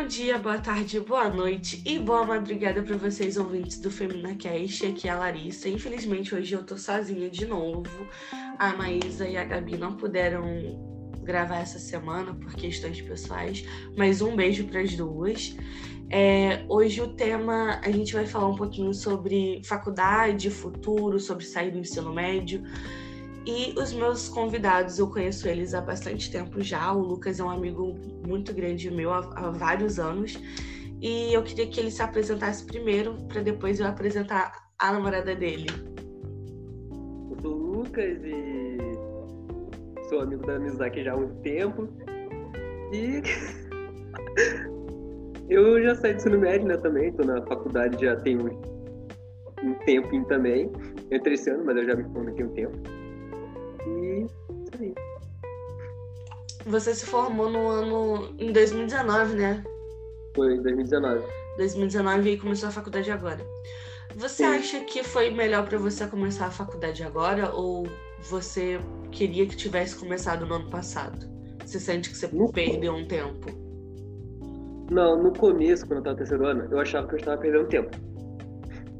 Bom dia, boa tarde, boa noite e boa madrugada para vocês ouvintes do FeminaCast. Aqui é a Larissa. Infelizmente hoje eu tô sozinha de novo. A Maísa e a Gabi não puderam gravar essa semana por questões pessoais, mas um beijo para as duas. É, hoje o tema a gente vai falar um pouquinho sobre faculdade, futuro, sobre sair do ensino médio. E os meus convidados, eu conheço eles há bastante tempo já. O Lucas é um amigo muito grande meu há, há vários anos. E eu queria que ele se apresentasse primeiro, para depois eu apresentar a namorada dele. Eu sou o Lucas e sou amigo da Mizaki já há muito tempo. E eu já saí do ensino médio, né, também. Tô na faculdade já tem um tempinho também. Eu entrei esse ano, mas eu já me formei aqui um tempo. E isso aí. Você se formou no ano. em 2019, né? Foi em 2019. 2019 e começou a faculdade agora. Você Sim. acha que foi melhor para você começar a faculdade agora ou você queria que tivesse começado no ano passado? Você sente que você no perdeu um tempo? Não, no começo, quando eu tava no terceiro ano, eu achava que eu estava perdendo tempo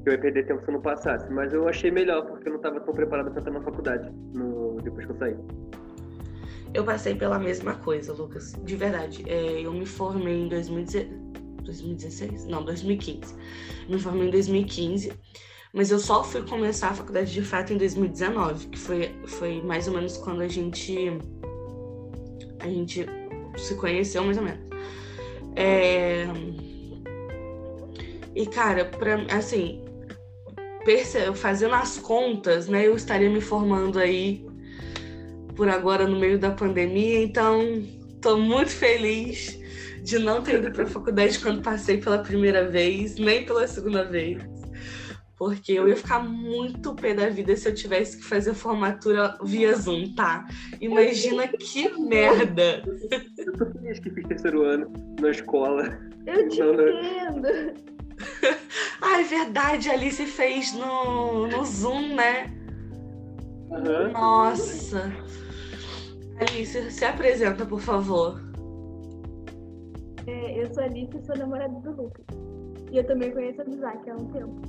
eu ia perder tempo se eu não passasse. Mas eu achei melhor, porque eu não estava tão preparado para entrar na faculdade no... depois que eu saí. Eu passei pela mesma coisa, Lucas. De verdade. É, eu me formei em 2016? Não, 2015. Me formei em 2015. Mas eu só fui começar a faculdade de fato em 2019, que foi, foi mais ou menos quando a gente. A gente se conheceu, mais ou menos. É... E, cara, pra, assim, fazendo as contas, né, eu estaria me formando aí por agora no meio da pandemia, então estou muito feliz de não ter ido para a faculdade quando passei pela primeira vez, nem pela segunda vez. Porque eu ia ficar muito pé da vida se eu tivesse que fazer formatura via Zoom, tá? Imagina que merda! Eu tô feliz que fiz terceiro ano na escola. Eu te entendo! ah, é verdade, a Alice fez no, no Zoom, né? Uhum. Nossa. Alice, se apresenta, por favor. É, eu sou a Alice e sou namorada do Lucas. E eu também conheço a Isaac há um tempo.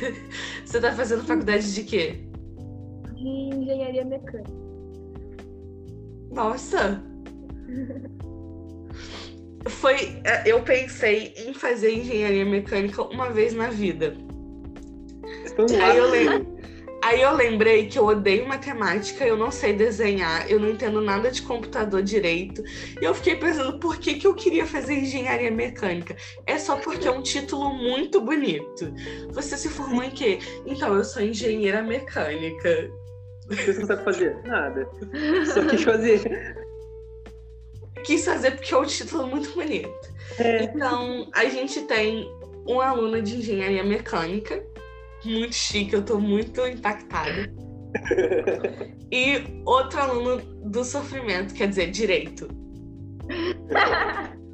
Você tá fazendo faculdade de quê? De engenharia mecânica. Nossa! foi. É, eu pensei em fazer engenharia mecânica uma vez na vida. Aí eu, lem... Aí eu lembrei que eu odeio matemática, eu não sei desenhar, eu não entendo nada de computador direito. E eu fiquei pensando por que, que eu queria fazer engenharia mecânica. É só porque é um título muito bonito. Você se formou em quê? Então, eu sou engenheira mecânica. Você não sabe fazer? Nada. Só quis fazer quis fazer porque é um título muito bonito. É. Então, a gente tem um aluno de engenharia mecânica, muito chique, eu tô muito impactada. e outro aluno do sofrimento, quer dizer, direito.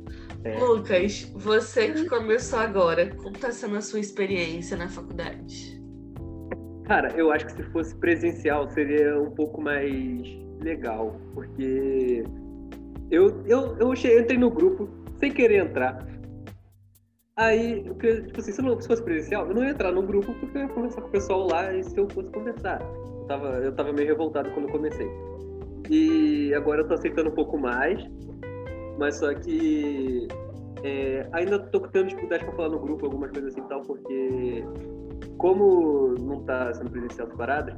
É. Lucas, você que começou agora, como tá sendo a sua experiência na faculdade? Cara, eu acho que se fosse presencial seria um pouco mais legal, porque eu, eu, eu entrei no grupo sem querer entrar. Aí, tipo assim, se não se fosse presencial, eu não ia entrar no grupo porque eu ia conversar com o pessoal lá e se eu fosse conversar. Eu tava, eu tava meio revoltado quando eu comecei. E agora eu tô aceitando um pouco mais, mas só que é, ainda tô tendo dificuldade pra falar no grupo algumas coisas assim e tal, porque como não tá sendo presencial as paradas,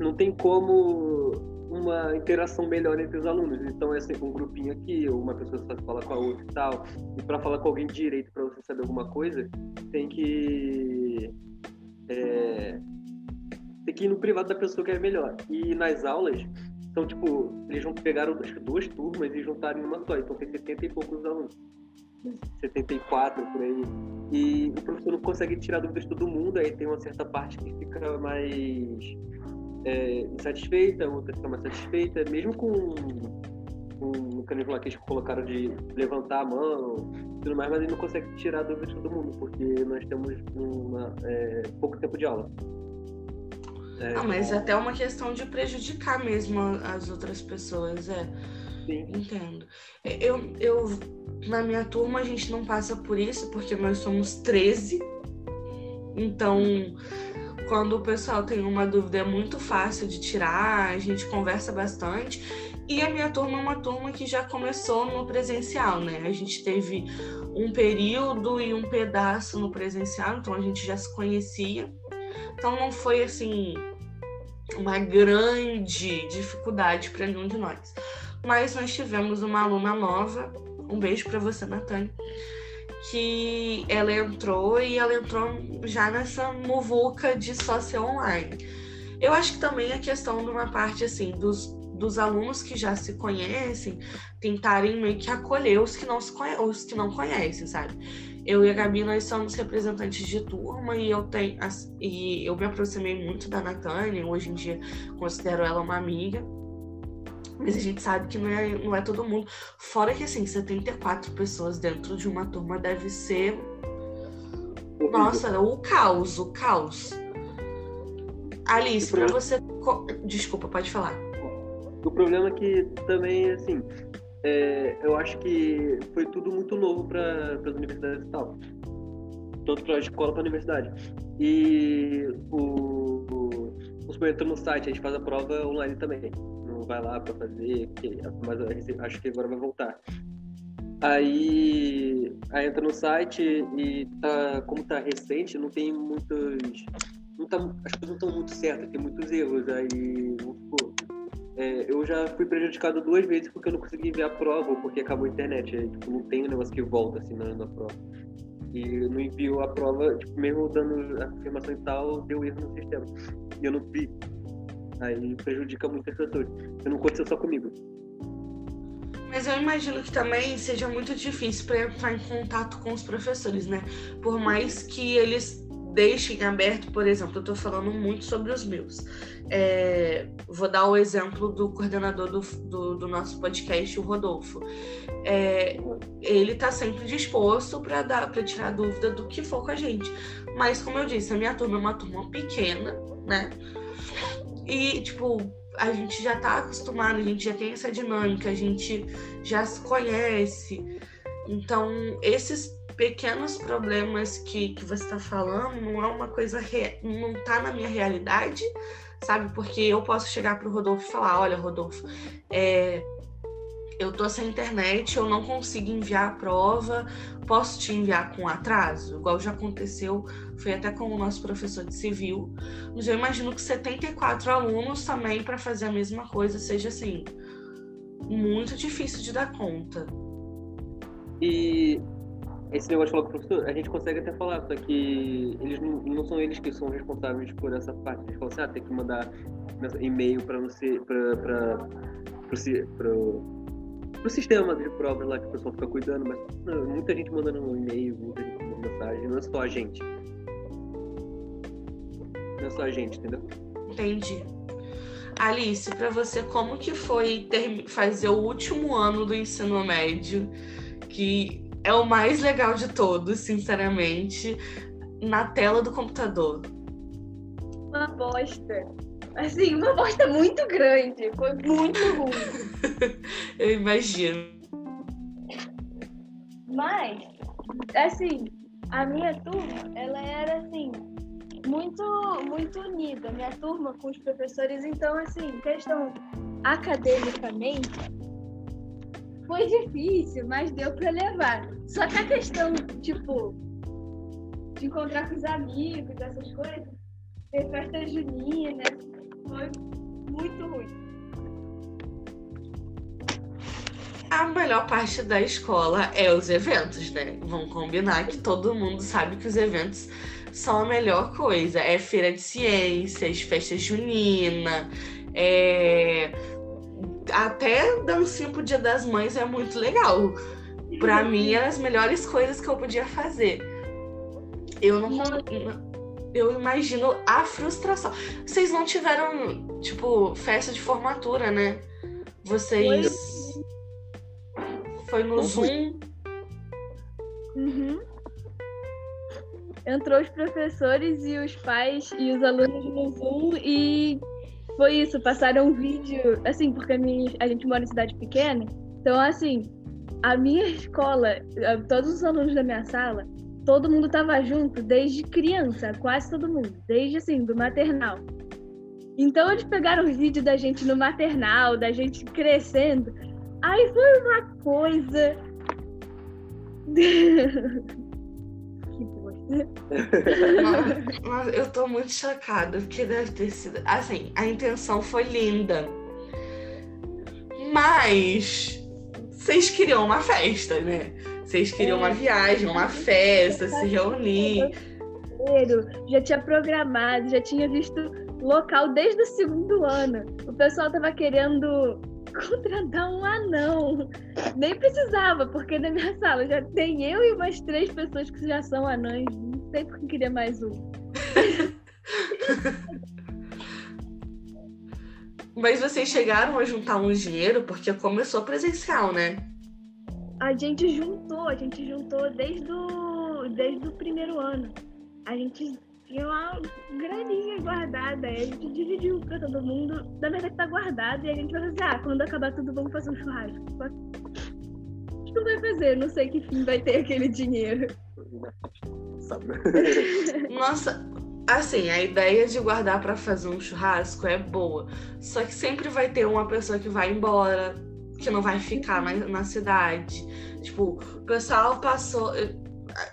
não tem como uma interação melhor entre os alunos. Então é sempre um grupinho aqui, uma pessoa sabe falar com a outra e tal. E para falar com alguém direito para você saber alguma coisa, tem que é, tem que ir no privado da pessoa que é melhor. E nas aulas, então tipo, eles pegaram acho que duas turmas e juntaram em uma só. Então tem 70 e poucos alunos. 74 por aí. E o professor não consegue tirar dúvidas de todo mundo, aí tem uma certa parte que fica mais é, insatisfeita, outra fica mais satisfeita, mesmo com, o mecanismo lá que eles colocaram de levantar a mão tudo mais, mas ele não consegue tirar a dúvida de todo mundo, porque nós temos uma, é, pouco tempo de aula. É, ah, mas é até uma questão de prejudicar mesmo as outras pessoas, é. Sim. Entendo. Eu, eu, na minha turma, a gente não passa por isso, porque nós somos 13. Então, quando o pessoal tem uma dúvida, é muito fácil de tirar, a gente conversa bastante. E a minha turma é uma turma que já começou no presencial, né? A gente teve um período e um pedaço no presencial, então a gente já se conhecia. Então não foi assim uma grande dificuldade para nenhum de nós. Mas nós tivemos uma aluna nova, um beijo para você, Natânia, que ela entrou e ela entrou já nessa muvuca de sócio online. Eu acho que também a questão de uma parte assim dos, dos alunos que já se conhecem tentarem meio que acolher os que não se conhe os que não conhecem, sabe? Eu e a Gabi nós somos representantes de turma e eu tenho e eu me aproximei muito da Natânia, hoje em dia considero ela uma amiga. Mas a gente sabe que não é, não é todo mundo. Fora que, assim, 74 pessoas dentro de uma turma deve ser. Nossa, o caos, o caos. Alice, para você. Desculpa, pode falar. O problema é que também, assim, é, eu acho que foi tudo muito novo para as universidades e tal. Tanto para a escola para a universidade. E o, o, os entra no site, a gente faz a prova online também vai lá para fazer, mas acho que agora vai voltar. Aí, aí entra no site e tá, como tá recente, não tem muitos. Não tá, as coisas não estão muito certas, tem muitos erros. Aí, pô, é, eu já fui prejudicado duas vezes porque eu não consegui ver a prova ou porque acabou a internet. Aí, tipo, não tem um negócio que volta assim na, na prova. E não enviou a prova, tipo, mesmo dando a afirmação e tal, deu erro no sistema. E eu não vi. Aí prejudica muitas pessoas. Não aconteceu só comigo. Mas eu imagino que também seja muito difícil para entrar em contato com os professores, né? Por mais que eles deixem aberto, por exemplo, eu estou falando muito sobre os meus. É, vou dar o exemplo do coordenador do, do, do nosso podcast, o Rodolfo. É, ele está sempre disposto para dar, para tirar dúvida do que for com a gente. Mas como eu disse, a minha turma é uma turma pequena, né? E, tipo, a gente já tá acostumado, a gente já tem essa dinâmica, a gente já se conhece. Então, esses pequenos problemas que, que você está falando não é uma coisa, re... não tá na minha realidade, sabe? Porque eu posso chegar pro Rodolfo e falar: olha, Rodolfo, é, eu tô sem internet, eu não consigo enviar a prova, posso te enviar com atraso? Igual já aconteceu, foi até com o nosso professor de civil. Mas eu imagino que 74 alunos também para fazer a mesma coisa seja assim, muito difícil de dar conta. E esse negócio de falar com o professor, a gente consegue até falar, só que eles não, não são eles que são responsáveis por essa parte. Eles falam assim, ah, tem que mandar e-mail para você, para pro sistema de provas lá que o pessoal fica cuidando, mas não, muita gente mandando um e-mail, muita gente mandando mensagem, não é só a gente. Não é só a gente, entendeu? Entendi. Alice, para você, como que foi ter, fazer o último ano do ensino médio, que é o mais legal de todos, sinceramente, na tela do computador? Uma bosta. Assim, uma bosta muito grande. Foi muito ruim. Eu imagino. Mas, assim, a minha turma, ela era assim, muito, muito unida. Minha turma com os professores, então, assim, questão academicamente, foi difícil, mas deu para levar. Só que a questão, tipo, de encontrar com os amigos, essas coisas, ter festa junina, foi muito ruim. A melhor parte da escola é os eventos, né? Vamos combinar que todo mundo sabe que os eventos são a melhor coisa. É feira de ciências, festa junina, é... até dancinha pro Dia das Mães é muito legal. Para mim, eram as melhores coisas que eu podia fazer. Eu não, não eu imagino a frustração. Vocês não tiveram, tipo, festa de formatura, né? Vocês. Foi, no Zoom. Uhum. Entrou os professores e os pais e os alunos no Zoom e foi isso, passaram um vídeo, assim, porque a, minha, a gente mora em cidade pequena, então assim, a minha escola, todos os alunos da minha sala, todo mundo tava junto desde criança, quase todo mundo, desde assim, do maternal. Então eles pegaram os vídeos da gente no maternal, da gente crescendo. Aí foi uma coisa. Mas eu tô muito chocada, porque deve ter sido. Assim, a intenção foi linda. Mas vocês queriam uma festa, né? Vocês queriam uma é. viagem, uma festa, se reunir. Já tinha programado, já tinha visto local desde o segundo ano. O pessoal tava querendo contratar um anão. Nem precisava, porque na minha sala já tem eu e umas três pessoas que já são anãs. Não sei porque queria mais um. Mas vocês chegaram a juntar um dinheiro porque começou presencial, né? A gente juntou, a gente juntou desde o, desde o primeiro ano. A gente tinha uma graninha guardada, aí a gente dividiu pra todo mundo. Na verdade tá guardado e a gente vai fazer, ah, quando acabar tudo vamos fazer um churrasco. A gente não vai fazer, não sei que fim vai ter aquele dinheiro. Nossa, assim, a ideia de guardar para fazer um churrasco é boa. Só que sempre vai ter uma pessoa que vai embora, que não vai ficar mais na cidade. Tipo, o pessoal passou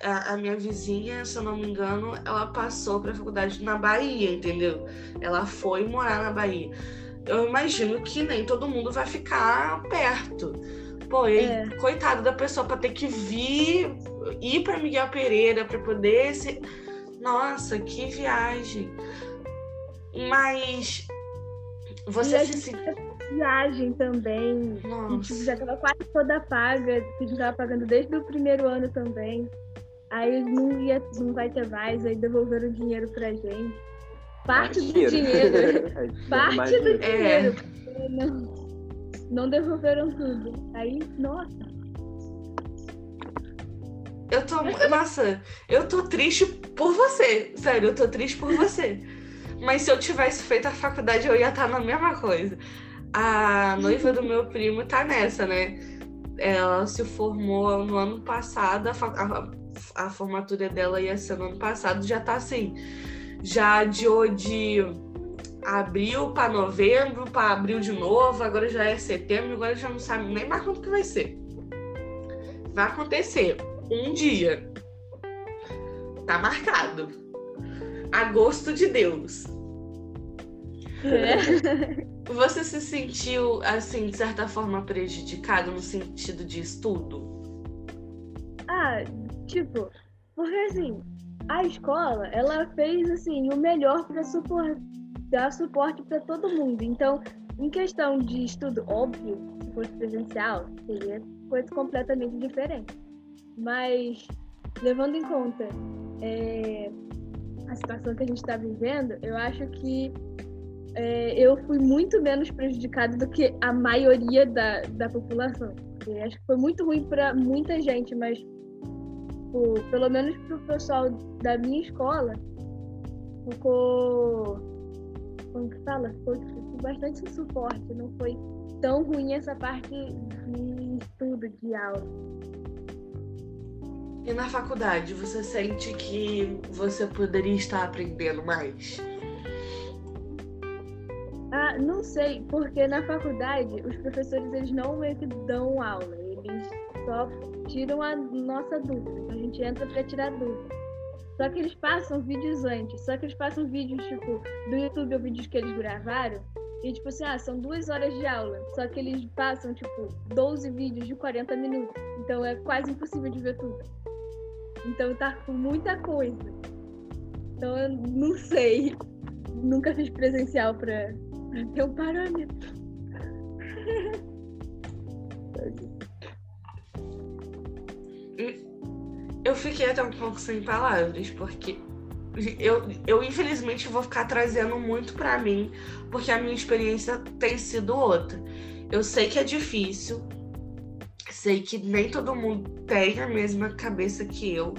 a, a, minha vizinha, se eu não me engano, ela passou para a faculdade na Bahia, entendeu? Ela foi morar na Bahia. Eu imagino que nem todo mundo vai ficar perto. Pô, e é. coitado da pessoa para ter que vir, ir para Miguel Pereira para poder se. Nossa, que viagem. Mas você se sentiu viagem também. Nossa. já estava quase toda paga, que a gente estava pagando desde o primeiro ano também. Aí não, ia, não vai ter mais, aí devolveram o dinheiro pra gente. Parte mais do dinheiro. dinheiro parte do dinheiro. É. Não, não devolveram tudo. Aí, nossa. Eu tô. Nossa, eu tô triste por você. Sério, eu tô triste por você. Mas se eu tivesse feito a faculdade, eu ia estar na mesma coisa. A noiva do meu primo tá nessa, né? Ela se formou no ano passado, a, a, a formatura dela ia ser no ano passado, já tá assim. Já adiou de abril para novembro, para abril de novo, agora já é setembro, agora já não sabe nem mais quando que vai ser. Vai acontecer um dia. Tá marcado. Agosto de Deus. É. Você se sentiu, assim, de certa forma, prejudicado no sentido de estudo? Ah, tipo, porque assim, a escola, ela fez, assim, o melhor para dar suporte para todo mundo. Então, em questão de estudo, óbvio, se fosse presencial, seria coisa completamente diferente. Mas, levando em conta é, a situação que a gente está vivendo, eu acho que é, eu fui muito menos prejudicada do que a maioria da, da população. Eu acho que foi muito ruim para muita gente, mas tipo, pelo menos para o pessoal da minha escola, ficou. Como que fala? Ficou tipo, bastante suporte. Não foi tão ruim essa parte de estudo, de aula. E na faculdade, você sente que você poderia estar aprendendo mais? Ah, não sei, porque na faculdade os professores eles não meio que dão aula, eles só tiram a nossa dúvida. Então a gente entra para tirar dúvida. Só que eles passam vídeos antes, só que eles passam vídeos tipo do YouTube ou vídeos que eles gravaram. E tipo assim, ah, são duas horas de aula. Só que eles passam, tipo, 12 vídeos de 40 minutos. Então é quase impossível de ver tudo. Então tá com muita coisa. Então eu não sei. Nunca fiz presencial pra, ter um parâmetro. Eu fiquei até um pouco sem palavras, porque eu, eu infelizmente vou ficar trazendo muito para mim, porque a minha experiência tem sido outra. Eu sei que é difícil, sei que nem todo mundo tem a mesma cabeça que eu,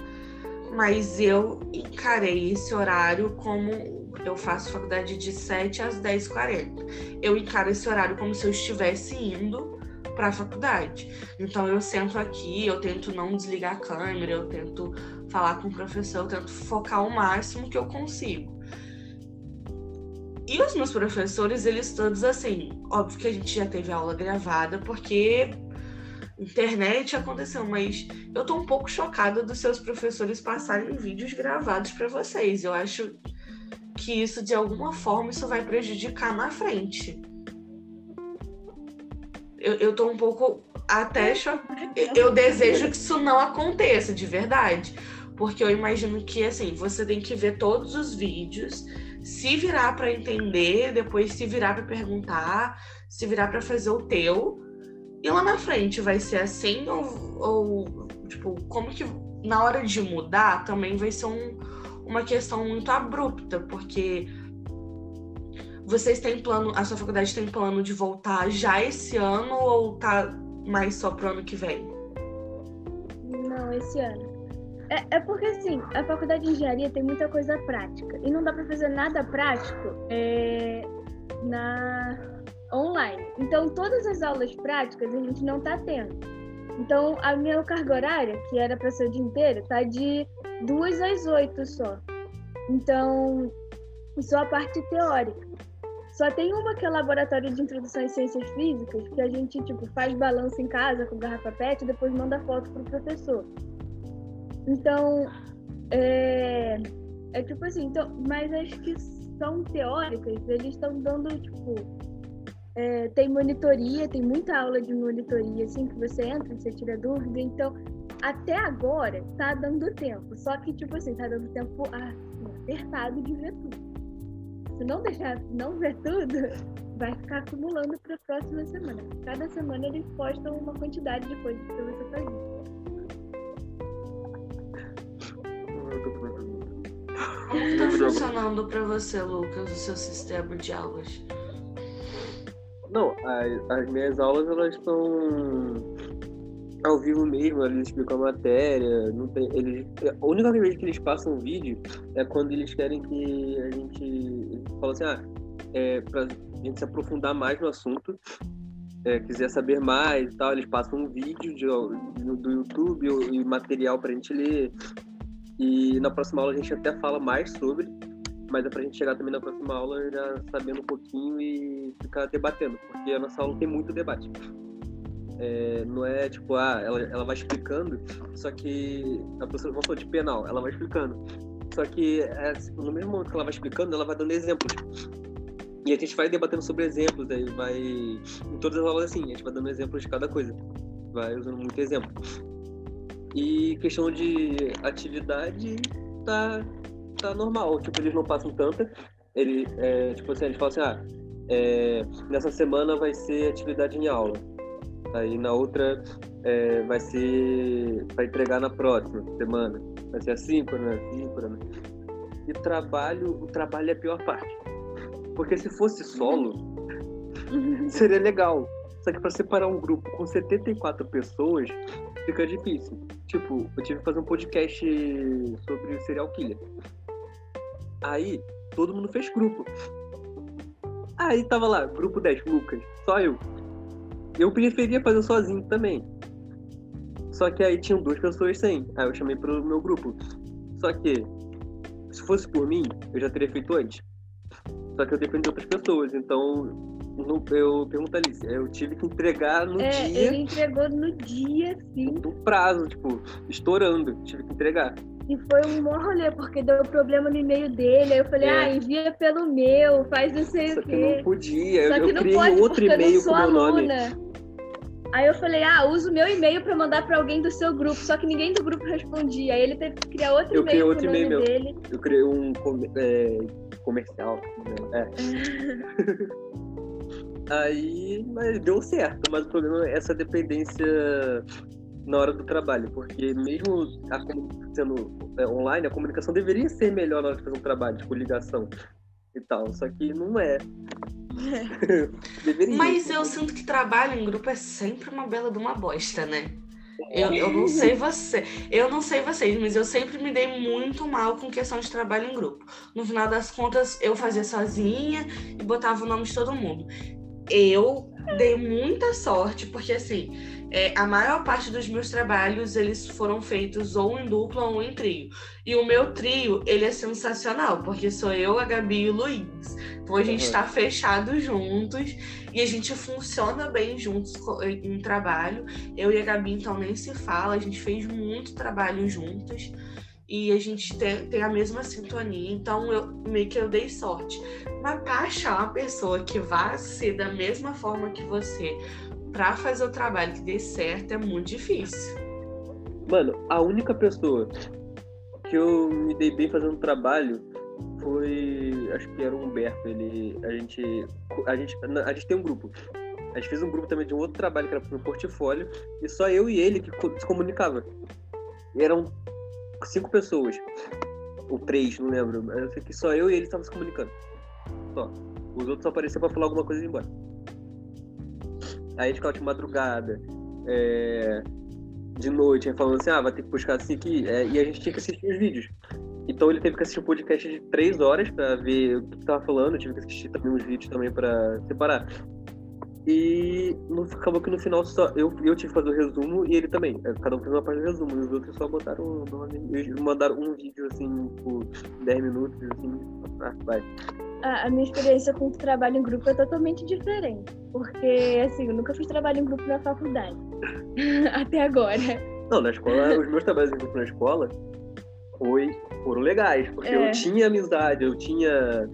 mas eu encarei esse horário como eu faço faculdade de 7 às 10h40. Eu encaro esse horário como se eu estivesse indo para a faculdade. Então eu sento aqui, eu tento não desligar a câmera, eu tento falar com o professor, eu tento focar o máximo que eu consigo. E os meus professores, eles todos assim, óbvio que a gente já teve aula gravada, porque internet aconteceu, mas eu tô um pouco chocada dos seus professores passarem vídeos gravados para vocês. Eu acho que isso de alguma forma isso vai prejudicar na frente. Eu, eu tô um pouco até chocada. Eu desejo que isso não aconteça, de verdade. Porque eu imagino que assim, você tem que ver todos os vídeos, se virar para entender, depois se virar para perguntar, se virar para fazer o teu e lá na frente vai ser assim ou, ou tipo, como que na hora de mudar também vai ser um, uma questão muito abrupta, porque vocês têm plano, a sua faculdade tem plano de voltar já esse ano ou tá mais só pro ano que vem? Não, esse ano. É, é porque assim, a faculdade de engenharia tem muita coisa prática e não dá para fazer nada prático é, na online. Então, todas as aulas práticas a gente não está tendo. Então, a minha carga horária, que era para ser o dia inteiro, está de duas às oito só. Então, só a parte teórica. Só tem uma que é laboratório de introdução às ciências físicas, que a gente tipo faz balanço em casa com garrafa PET e depois manda foto pro professor. Então, é, é tipo assim, então, mas as que são teóricas, eles estão dando tipo é, tem monitoria, tem muita aula de monitoria, assim, que você entra, você tira dúvida. Então, até agora, tá dando tempo. Só que, tipo assim, tá dando tempo ah, apertado de ver tudo. Se não deixar não ver tudo, vai ficar acumulando para a próxima semana. Cada semana eles postam uma quantidade de coisas para você fazer. Como está funcionando para você, Lucas, o seu sistema de aulas? Não, as, as minhas aulas elas estão ao vivo mesmo, eles explicam a matéria, tem, eles, a única vez que eles passam um vídeo é quando eles querem que a gente fala assim, ah, é, pra gente se aprofundar mais no assunto, é, quiser saber mais e tal, eles passam um vídeo de, do YouTube e material para a gente ler. E na próxima aula a gente até fala mais sobre, mas é pra gente chegar também na próxima aula já sabendo um pouquinho e ficar debatendo, porque a nossa aula tem muito debate. É, não é tipo, ah, ela, ela vai explicando, só que a professora, falar de penal, ela vai explicando. Só que é, no mesmo momento que ela vai explicando, ela vai dando exemplos. E a gente vai debatendo sobre exemplos, aí vai. Em todas as aulas assim, a gente vai dando exemplos de cada coisa. Vai usando muito exemplo. E questão de atividade, tá tá normal. Tipo, eles não passam tanta. Ele, é, tipo assim, eles falam assim, ah, é, nessa semana vai ser atividade em aula. Aí na outra é, vai ser para entregar na próxima semana. Vai ser assíncrona, assíncrona. E trabalho, o trabalho é a pior parte. Porque se fosse solo, seria legal. Só que para separar um grupo com 74 pessoas, fica difícil. Tipo, eu tive que fazer um podcast sobre serial killer. Aí, todo mundo fez grupo. Aí tava lá, grupo 10, Lucas, só eu. Eu preferia fazer sozinho também. Só que aí tinham duas pessoas sem. Aí eu chamei pro meu grupo. Só que, se fosse por mim, eu já teria feito antes. Só que eu dependi de outras pessoas. Então, no, eu pergunto ali, eu tive que entregar no é, dia. Ele entregou no dia, sim. No prazo, tipo, estourando. Tive que entregar. E foi um maior rolê, porque deu problema no e-mail dele. Aí eu falei, é. ah, envia pelo meu, faz não sei Só o quê. Que não podia. Só que eu não criei pode, outro e-mail com meu aluna. nome. Aí eu falei, ah, usa o meu e-mail para mandar para alguém do seu grupo. Só que ninguém do grupo respondia. Aí ele teve que criar outro eu e-mail outro o nome meu. dele. Eu criei um é, comercial. Né? É. Aí, mas deu certo. Mas o problema é essa dependência na hora do trabalho, porque mesmo sendo é, online, a comunicação deveria ser melhor na hora de fazer um trabalho, tipo ligação e tal, só que não é. deveria. Mas eu sinto que trabalho em grupo é sempre uma bela de uma bosta, né? Eu, eu não sei você, eu não sei vocês, mas eu sempre me dei muito mal com questão de trabalho em grupo. No final das contas, eu fazia sozinha e botava o nome de todo mundo. Eu dei muita sorte, porque assim, é, a maior parte dos meus trabalhos eles foram feitos ou em dupla ou em trio. E o meu trio, ele é sensacional, porque sou eu, a Gabi e o Luiz. Então a gente está uhum. fechado juntos e a gente funciona bem juntos em trabalho. Eu e a Gabi, então, nem se fala, a gente fez muito trabalho juntos e a gente tem, tem a mesma sintonia, então eu meio que eu dei sorte. Mas para achar uma pessoa que vá ser da mesma forma que você, para fazer o trabalho que dê certo, é muito difícil. Mano, a única pessoa que eu me dei bem fazendo trabalho foi. Acho que era o Humberto. Ele. A gente. A gente, a gente tem um grupo. A gente fez um grupo também de um outro trabalho que era pro portfólio. E só eu e ele que se comunicava. E eram cinco pessoas. Ou três, não lembro. Mas eu sei que só eu e ele estavam se comunicando. Só. Os outros só apareciam pra falar alguma coisa e ir embora. Aí a gente ficava de madrugada, é, de noite, falando assim, ah, vai ter que buscar assim aqui. É, e a gente tinha que assistir os vídeos. Então ele teve que assistir um podcast de três horas pra ver o que tava falando. Eu tive que assistir também uns vídeos também pra separar. E no, acabou que no final só eu, eu tive que fazer o resumo e ele também. É, cada um fez uma parte do resumo. E os outros só botaram o nome. Eles mandaram um vídeo assim por 10 minutos, assim. Ah, vai. A, a minha experiência com o trabalho em grupo é totalmente diferente. Porque, assim, eu nunca fiz trabalho em grupo na faculdade. Até agora. Não, na escola, os meus trabalhos em grupo na escola foi, foram legais. Porque é. eu tinha amizade, eu tinha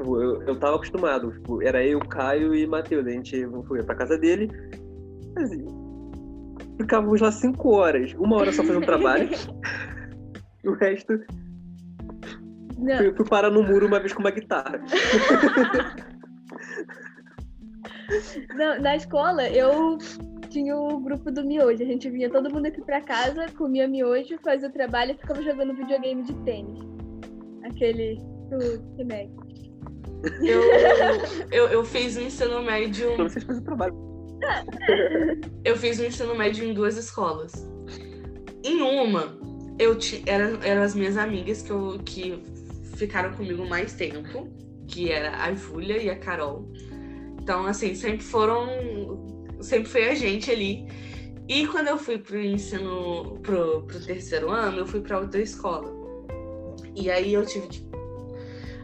tipo, eu, eu tava acostumado. Tipo, era eu, Caio e Matheus. A gente foi pra casa dele. Assim, ficávamos lá cinco horas. Uma hora só fazendo trabalho. o resto. Fui, fui parar no muro uma vez com uma guitarra. Não, na escola, eu tinha o grupo do miojo. A gente vinha todo mundo aqui pra casa, comia miojo, fazia o trabalho e ficava jogando videogame de tênis. Aquele do Kinect. Eu, eu, eu fiz o ensino médio. Vocês fazem trabalho. Eu fiz o ensino médio em duas escolas. Em uma, eu t... era, eram as minhas amigas que, eu, que ficaram comigo mais tempo, que era a Júlia e a Carol. Então, assim, sempre foram. Sempre foi a gente ali. E quando eu fui pro ensino, pro, pro terceiro ano, eu fui para outra escola. E aí eu tive que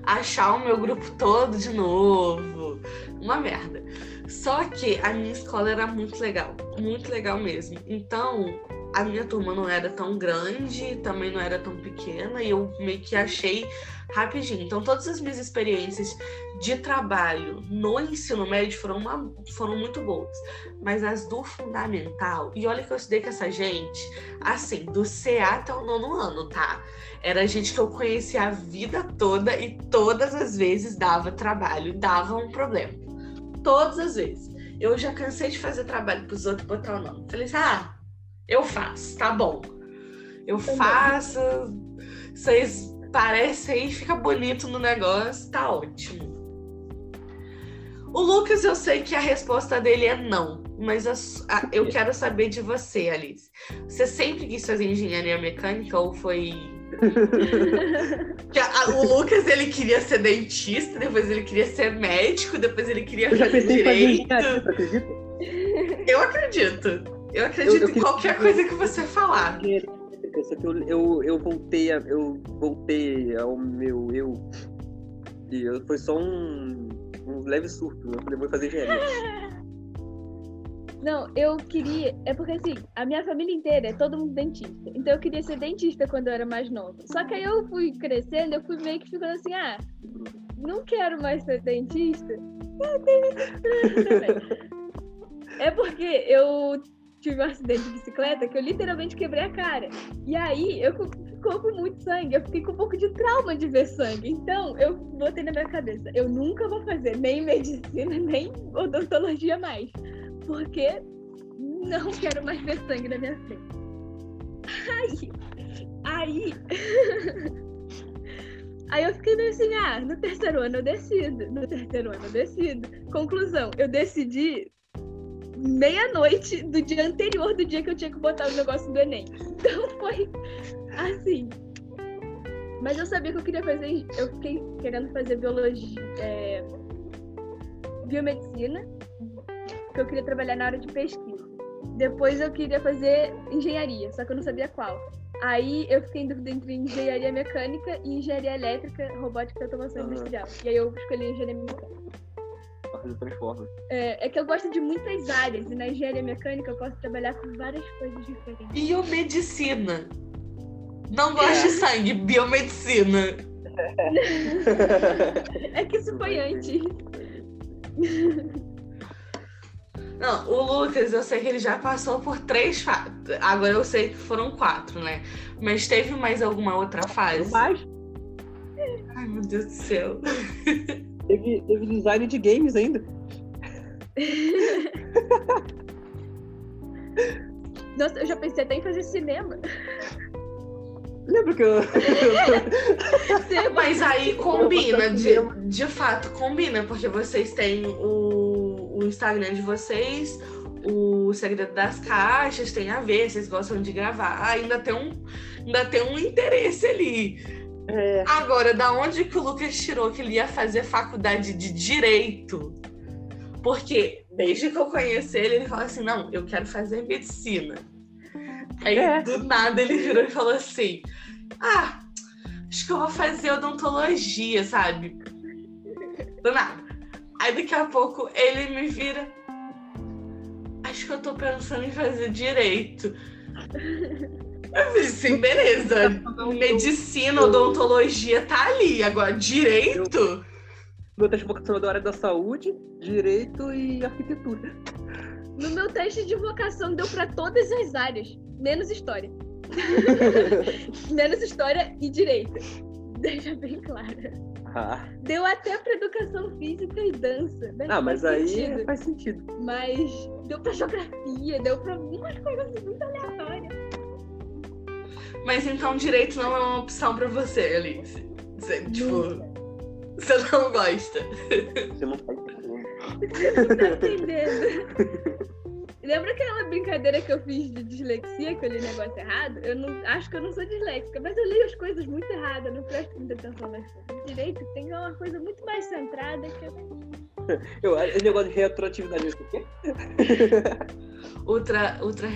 achar o meu grupo todo de novo. Uma merda. Só que a minha escola era muito legal, muito legal mesmo. Então, a minha turma não era tão grande, também não era tão pequena, e eu meio que achei rapidinho. Então, todas as minhas experiências de trabalho no ensino médio foram, uma, foram muito boas. Mas as do fundamental, e olha que eu estudei com essa gente, assim, do CA até o nono ano, tá? Era gente que eu conhecia a vida toda e todas as vezes dava trabalho, dava um problema. Todas as vezes. Eu já cansei de fazer trabalho pros outros botar o nome. Falei assim, ah, eu faço, tá bom. Eu faço, vocês parecem aí, fica bonito no negócio, tá ótimo. O Lucas, eu sei que a resposta dele é não, mas a, a, eu quero saber de você, Alice. Você sempre quis fazer engenharia mecânica ou foi. a, o Lucas ele queria ser dentista, depois ele queria ser médico, depois ele queria fazer direito. Eu acredito. Eu acredito eu, eu em qualquer coisa que você falar. Só que eu, eu, eu voltei a, eu voltei ao meu eu e eu, foi só um, um leve surto. Eu falei, vou fazer engenharia. Não, eu queria. É porque assim, a minha família inteira é todo mundo dentista. Então eu queria ser dentista quando eu era mais nova. Só que aí eu fui crescendo, eu fui meio que ficando assim, ah, não quero mais ser dentista. É porque eu tive um acidente de bicicleta que eu literalmente quebrei a cara. E aí eu ficou com muito sangue. Eu fiquei com um pouco de trauma de ver sangue. Então eu botei na minha cabeça: eu nunca vou fazer nem medicina, nem odontologia mais. Porque não quero mais ver sangue na minha frente. Aí. Aí. Aí eu fiquei meio assim, ah, no terceiro ano eu decido. No terceiro ano eu decido. Conclusão, eu decidi meia-noite do dia anterior do dia que eu tinha que botar o negócio do Enem. Então foi assim. Mas eu sabia que eu queria fazer. Eu fiquei querendo fazer biologia. É, biomedicina. Que eu queria trabalhar na área de pesquisa. Depois eu queria fazer engenharia, só que eu não sabia qual. Aí eu fiquei em dúvida entre engenharia mecânica e engenharia elétrica, robótica e automação Aham. industrial. E aí eu escolhi engenharia mecânica. Fazer Transformers. É, é que eu gosto de muitas áreas, e na engenharia mecânica eu posso trabalhar com várias coisas diferentes. Biomedicina. Não gosto de sangue, biomedicina. É que isso foi antes. Não, o Lucas, eu sei que ele já passou por três fases. Agora eu sei que foram quatro, né? Mas teve mais alguma outra fase? Mas Ai, meu Deus do céu. teve, teve design de games ainda. Nossa, eu já pensei até em fazer cinema. Lembra que eu. Mas aí combina, de, de fato, combina, porque vocês têm o, o Instagram de vocês, o Segredo das Caixas, tem a ver, vocês gostam de gravar, ainda tem um, ainda tem um interesse ali. É, Agora, da onde que o Lucas tirou que ele ia fazer faculdade de Direito? Porque desde que eu conheci ele, ele fala assim, não, eu quero fazer medicina. Aí, É. do nada, ele virou e falou assim, ah, acho que eu vou fazer odontologia, sabe? Do nada. Aí, daqui a pouco, ele me vira, acho que eu tô pensando em fazer Direito. Eu falei assim, beleza, medicina, odontologia tá ali. Agora, direito? meu teste vocacional da área da saúde, direito e arquitetura. No meu teste de vocação deu pra todas as áreas, menos história. menos história e direito. Deixa bem claro. Ah, Deu até pra educação física e dança. né? ah mas Faz aí sentido. faz sentido. Mas deu pra geografia, deu pra umas coisas muito aleatórias. Mas então direito não é uma opção pra você, Alice. Você, tipo, você não gosta. Você não faz. Não tá entendendo. Lembra aquela brincadeira que eu fiz de dislexia, que eu li negócio errado? Eu não, acho que eu não sou disléxica, mas eu li as coisas muito erradas, não presto muita atenção nas coisas. Direito tem uma coisa muito mais centrada que eu... Eu, esse negócio de retroatividade, isso aqui? Ultra, ultra,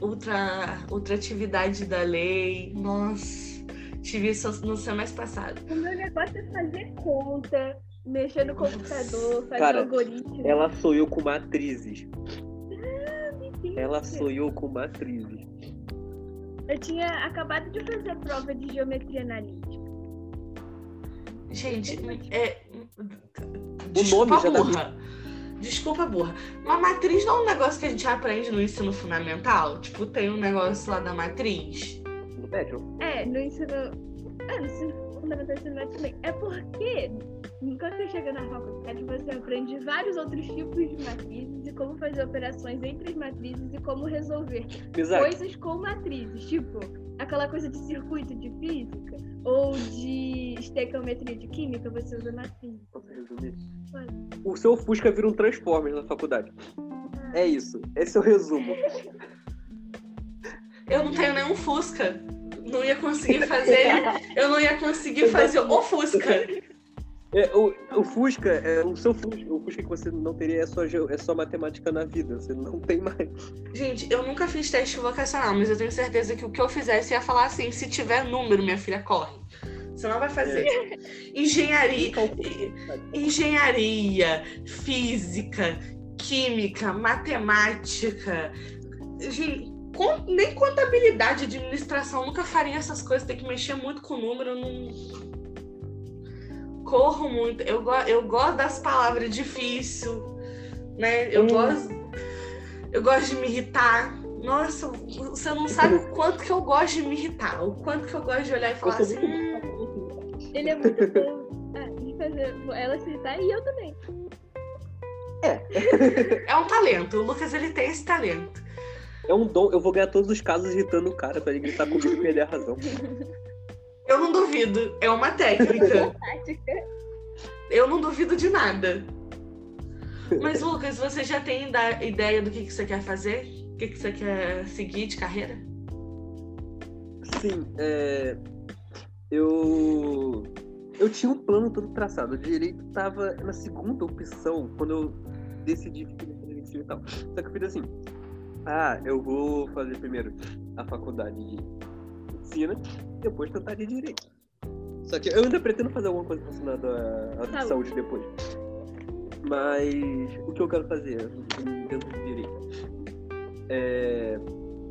ultra, ultra atividade da lei. Nossa, tive isso no semestre passado. O meu negócio é fazer conta, mexer no computador, fazer Cara, algoritmo. Ela sonhou com matrizes. enfim. Ela sonhou com matrizes. Eu tinha acabado de fazer a prova de geometria analítica. Gente, é. nome Desculpa, já dá burra. Desculpa, burra. Uma matriz não é um negócio que a gente aprende no ensino fundamental? Tipo, tem um negócio lá da matriz. No médio? É, no ensino. É, no ensino fundamental e ensino médio também. É porque, enquanto você chega na faculdade, você aprende vários outros tipos de matrizes e como fazer operações entre as matrizes e como resolver Mizaki, coisas com matrizes. Tipo, aquela coisa de circuito de física ou de estequiometria de química, você usa matrizes. posso resumir? Pode. O seu Fusca vira um Transformers na faculdade. É isso. Esse é o resumo. Eu não tenho nenhum Fusca. Não ia conseguir fazer. eu não ia conseguir fazer o Fusca. É, o, o Fusca, é, o seu Fusca, o Fusca que você não teria é só, é só matemática na vida. Você não tem mais. Gente, eu nunca fiz teste vocacional, mas eu tenho certeza que o que eu fizesse ia falar assim: se tiver número, minha filha, corre. Você não vai fazer. Engenharia. Engenharia, física, química, matemática. Gente, nem contabilidade, administração, nunca faria essas coisas. Tem que mexer muito com o número. Não... Corro muito. Eu, go eu gosto das palavras difíceis, né? Eu Hum. gosto. Eu gosto de me irritar. Nossa, você não sabe o quanto que eu gosto de me irritar. O quanto que eu gosto de olhar e falar assim. "Hum, Ele é muito bom ah, em fazer ela acertar e eu também. É um talento. O Lucas, ele tem esse talento. É um dom. Eu vou ganhar todos os casos irritando o cara pra ele gritar comigo e perder a razão. Eu não duvido. É uma técnica. Tática. Eu não duvido de nada. Mas, Lucas, você já tem ideia do que, que você quer fazer? O que, que você quer seguir de carreira? Sim, é, eu eu tinha um plano todo traçado. O direito tava na segunda opção quando eu decidi que queria fazer medicina e tal. Só que eu fiz assim: ah, eu vou fazer primeiro a faculdade de medicina, depois tentar de direito. Só que eu ainda pretendo fazer alguma coisa relacionada à, à Saúde. saúde depois. Mas o que eu quero fazer dentro do direito? É,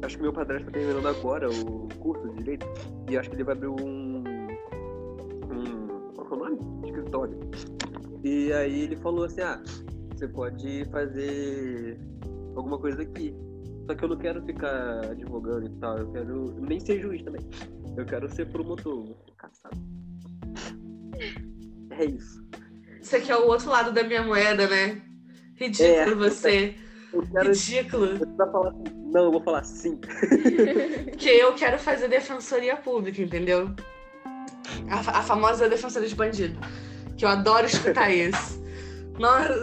acho que meu padrasto está terminando agora o curso de direito e acho que ele vai abrir um. um qual é o nome? Escritório. E aí ele falou assim: ah, você pode fazer alguma coisa aqui. Só que eu não quero ficar advogando e tal, eu quero nem ser juiz também. Eu quero ser promotor, vou. É isso. Você quer o outro lado da minha moeda, né? Ridículo É. você. Eu quero. Ridículo. Falar assim, não, eu vou falar sim. Porque eu quero fazer defensoria pública, entendeu? A, a famosa defensoria de bandido. Que eu adoro escutar isso. Nossa,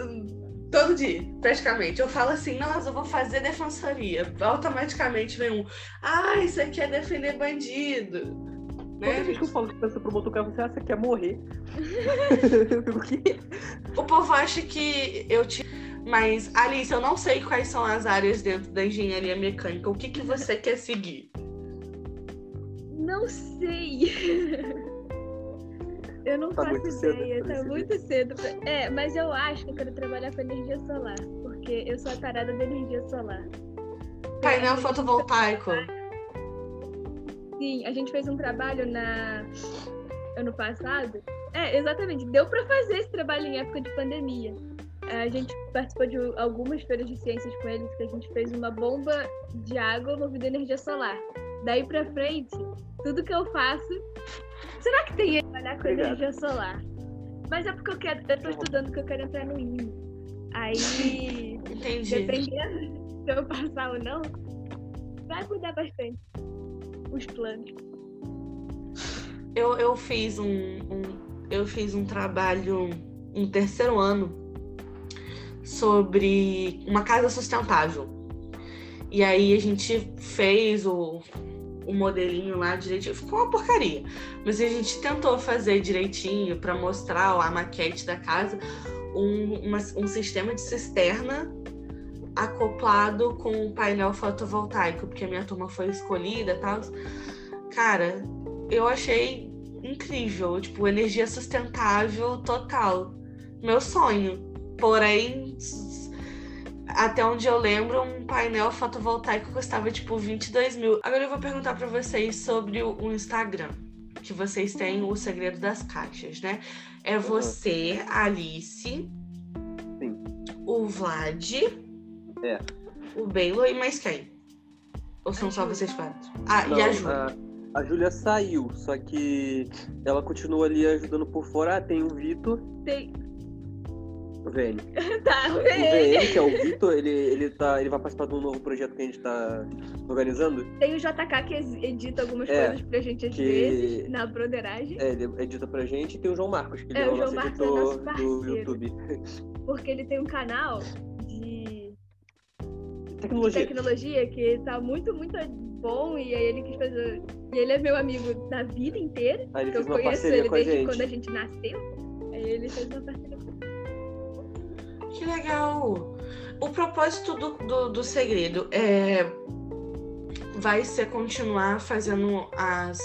todo dia, praticamente. Eu falo assim, nossa, eu vou fazer defensoria. Automaticamente vem um, ai, você quer defender bandido. Toda Né? vez que eu falo que pensa promotor, o cara fala assim, ah, você quer morrer. eu fico, o quê? O povo acha que eu te. Mas, Alice, eu não sei quais são as áreas dentro da engenharia mecânica. O que, que você quer seguir? Não sei. Eu não Tá faço ideia, tá muito cedo. pra- É, mas eu acho que eu quero trabalhar com energia solar, porque eu sou a tarada da energia solar. Painel fotovoltaico. Sim, a gente fez um trabalho na ano passado. É, exatamente. Deu pra fazer esse trabalho em época de pandemia. A gente participou de algumas feiras de ciências com eles, que a gente fez uma bomba de água movida a energia solar. Daí pra frente, tudo que eu faço. Será que tem trabalhar com Obrigado. energia solar? Mas é porque eu quero. Eu tô estudando porque eu quero entrar no INE. Aí, Entendi. dependendo se eu passar ou não, vai mudar bastante os planos. Eu, eu fiz um, um- eu fiz um trabalho no terceiro ano sobre uma casa sustentável. E aí a gente fez o, o modelinho lá direitinho. Ficou uma porcaria. Mas a gente tentou fazer direitinho para mostrar ó, a maquete da casa, um, uma- um sistema de cisterna acoplado com um painel fotovoltaico, porque a minha turma foi escolhida e tal. Cara, eu achei incrível, tipo, energia sustentável total. Meu sonho. Porém, até onde eu lembro, um painel fotovoltaico custava tipo 22 mil. Agora eu vou perguntar pra vocês sobre o Instagram. Que vocês têm o segredo das caixas, né? É você, a Alice, Sim. o Vlad, É. o Belo e mais quem? Ou são A só Júlia. vocês quatro? Ah, Não, e a Ju. a, a Júlia saiu, só que ela continua ali ajudando por fora. Ah, tem o Vitor, Tem. O VN. Tá, O VN, que é o Vitor, ele, ele, tá, ele vai participar de um novo projeto que a gente tá organizando. Tem o JK que edita algumas É, coisas pra gente às que- vezes, na broderagem. É, ele edita pra gente. E tem o João Marcos, que ele É, é, o o João nosso Marcos é editor nosso do parceiro. YouTube. Porque ele tem um canal de Tecnologia. tecnologia que tá muito, muito bom. E aí ele quis fazer. E ele é meu amigo da vida inteira. Aí ele eu conheço ele a desde gente. quando a gente nasceu. Aí ele fez uma parceria com Que legal! O propósito do, do, do segredo é vai ser continuar fazendo as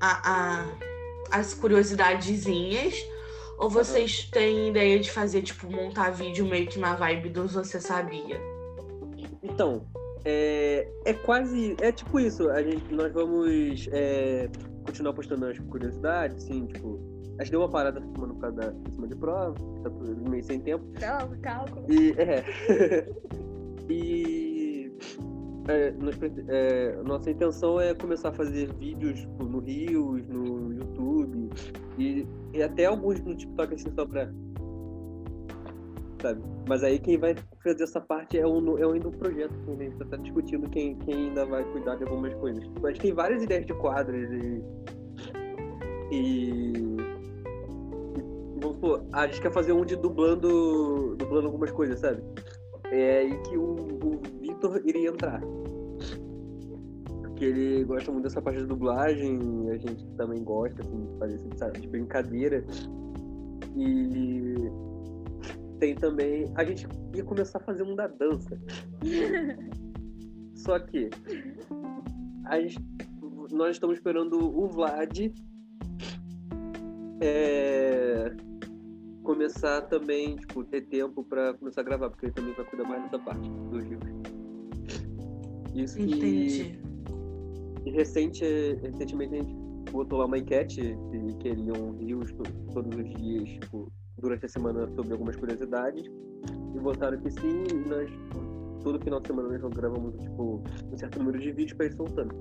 a, a- as curiosidadezinhas ou vocês têm ideia de fazer tipo montar vídeo meio que na vibe dos você sabia? Então, é, é quase. É tipo isso. A gente, nós vamos é, continuar postando as curiosidades, assim, tipo. A gente deu uma parada essa semana por causa da em cima de prova, tá tudo meio sem tempo. cálculo, cálculo. E. É. e. é, nós é, nossa intenção é começar a fazer vídeos tipo, no Rios, no YouTube e, e até alguns no TikTok assim só pra. Sabe? Mas aí quem vai fazer essa parte é, um, é ainda um projeto que a gente tá discutindo quem, quem ainda vai cuidar de algumas coisas. Mas tem várias ideias de quadros e. e supor, a gente quer fazer um de dublando, dublando algumas coisas, sabe? É aí que o, o Vitor iria entrar. Porque ele gosta muito dessa parte de dublagem, a gente também gosta, assim, de fazer essa de brincadeira. E tem também. A gente ia começar a fazer um da dança. Só que a gente, nós estamos esperando o Vlad é, começar também, tipo, ter tempo para começar a gravar, porque ele também vai cuidar mais dessa parte dos livros. Isso Entendi. E, recente, recentemente a gente botou lá uma enquete que queriam rios todos os dias, tipo, durante a semana sobre algumas curiosidades. E votaram que sim, e nós todo final de semana nós gravamos tipo, um certo número de vídeos para ir soltando.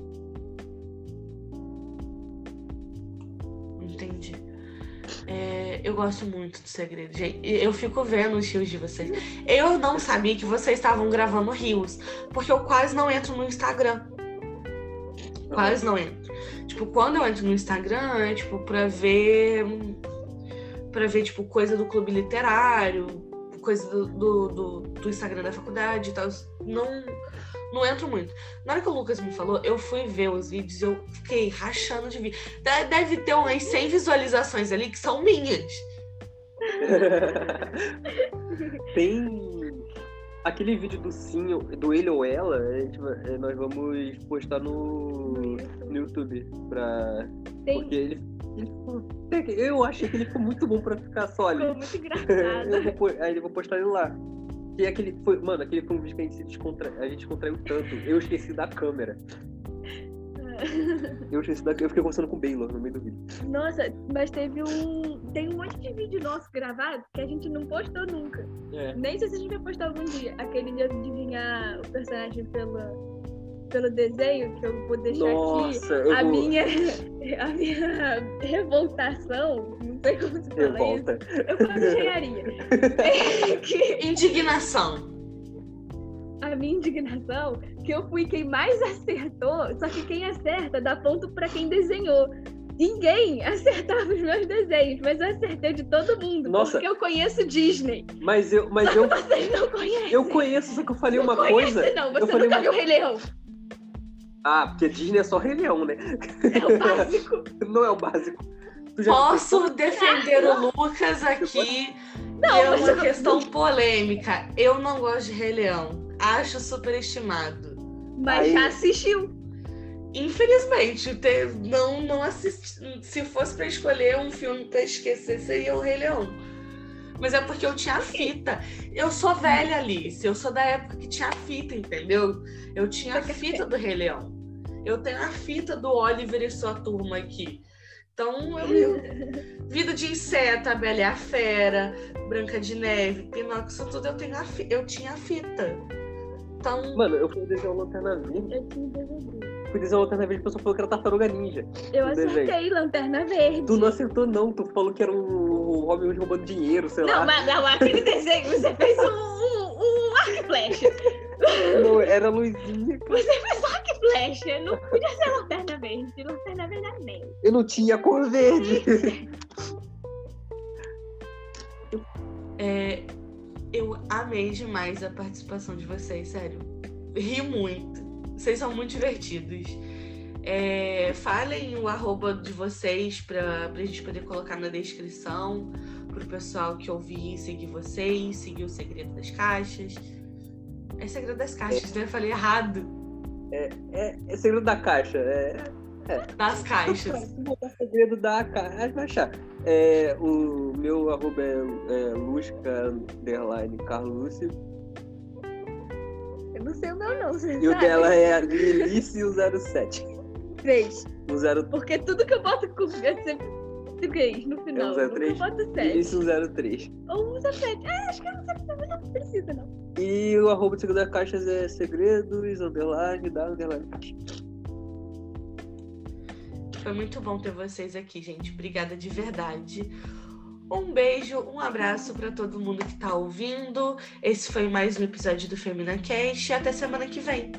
É, eu gosto muito do segredo, gente. Eu fico vendo os rios de vocês. Eu não sabia que vocês estavam gravando rios, porque eu quase não entro no Instagram. Quase não entro. Tipo, quando eu entro no Instagram, é tipo pra ver. Pra ver, tipo, coisa do clube literário, coisa do, do, do, do Instagram da faculdade e tal. Não, não entro muito. Na hora que o Lucas me falou, eu fui ver os vídeos eu fiquei rachando de vídeo. Deve ter umas 100 visualizações ali que são minhas. Tem aquele vídeo do sim, do ele ou ela, vai, nós vamos postar no, no YouTube. Pra... Porque ele, ele eu achei que ele ficou muito bom pra ficar só ali. Ficou muito engraçado. vou, aí eu vou postar ele lá. E aquele foi, mano, aquele foi um vídeo que a gente se descontra... a gente contraiu tanto. Eu esqueci da câmera. Eu esqueci da... eu fiquei conversando com o Baylor no meio do vídeo. Nossa, mas teve um. Tem um monte de vídeo nosso gravado que a gente não postou nunca. É. Nem sei se a gente vai postar algum dia. Aquele de adivinhar o personagem pela, pelo desenho, que eu vou deixar Nossa, aqui. eu A vou- minha, a minha revoltação, não sei como se fala isso. Revolta. Eu faço engenharia. É que Indignação. a minha indignação, que eu fui quem mais acertou, só que quem acerta dá ponto pra quem desenhou. Ninguém acertava os meus desenhos, mas eu acertei de todo mundo, Nossa. porque eu conheço Disney. Mas eu, mas eu, Vocês não conhecem. eu conheço, só que eu falei Não uma conhece, coisa. Não, eu você falei nunca uma- viu o Rei Leão. Ah, porque Disney é só Rei Leão, né? É o básico. Não é o básico. Posso defender o Lucas aqui. Não, é uma questão polêmica. Eu não gosto de Rei Leão. Acho superestimado. Mas Aí- já assistiu. Infelizmente, te- não, não assisti. Se fosse pra escolher um filme pra esquecer, seria o Rei Leão. Mas é porque eu tinha a fita. Eu sou velha, Alice. Eu sou da época que tinha a fita, entendeu? Eu tinha a fita do Rei Leão. Eu tenho a fita do Oliver e sua turma aqui. Então, eu, eu- Vida de inseto, a Bela e a Fera, Branca de Neve, Pinóquio, isso tudo eu, tenho a fi- eu tinha a fita. Então, Mano, eu fui desenhar uma lanterna verde. Eu tinha DVD. Fui desenhar uma lanterna verde, a pessoa falou que era tartaruga ninja. Eu No desenho. acertei Lanterna Verde. Tu não acertou, não. Tu falou que era o Robin Hood roubando dinheiro, sei Não, lá. mas não, aquele desenho, você fez um, um, um arco e flecha. Não, era a luzinha. Você fez um arco e flecha. Não podia ser Lanterna Verde. Lanterna Verde é meio. Eu não tinha cor verde. é, eu amei demais a participação de vocês, sério. Ri muito. Vocês são muito divertidos. É, falem o arroba de vocês pra, pra gente poder colocar na descrição. Pro pessoal que ouvir seguir vocês, seguir o Segredo das Caixas. É Segredo das Caixas, né? Eu falei errado. É, é segredo da caixa. É, Das caixas. Se botar segredo da caixa, vai achar. É, o meu arroba é, é Lusca underline Carlúcio. Eu não sei o meu, não. E o dela é Lilicio07. Três. O zero, Porque tudo que eu boto com. É sempre três no final. É um três? boto sete. Lilicio03. Ou usa sete. Ah, acho que eu não sei, mas não precisa, não. E o arroba do segredo caixas é segredos, underline, da underline. Foi muito bom ter vocês aqui, gente. Obrigada de verdade. Um beijo, um abraço para todo mundo que tá ouvindo. Esse foi mais um episódio do Femina Cast. Até semana que vem.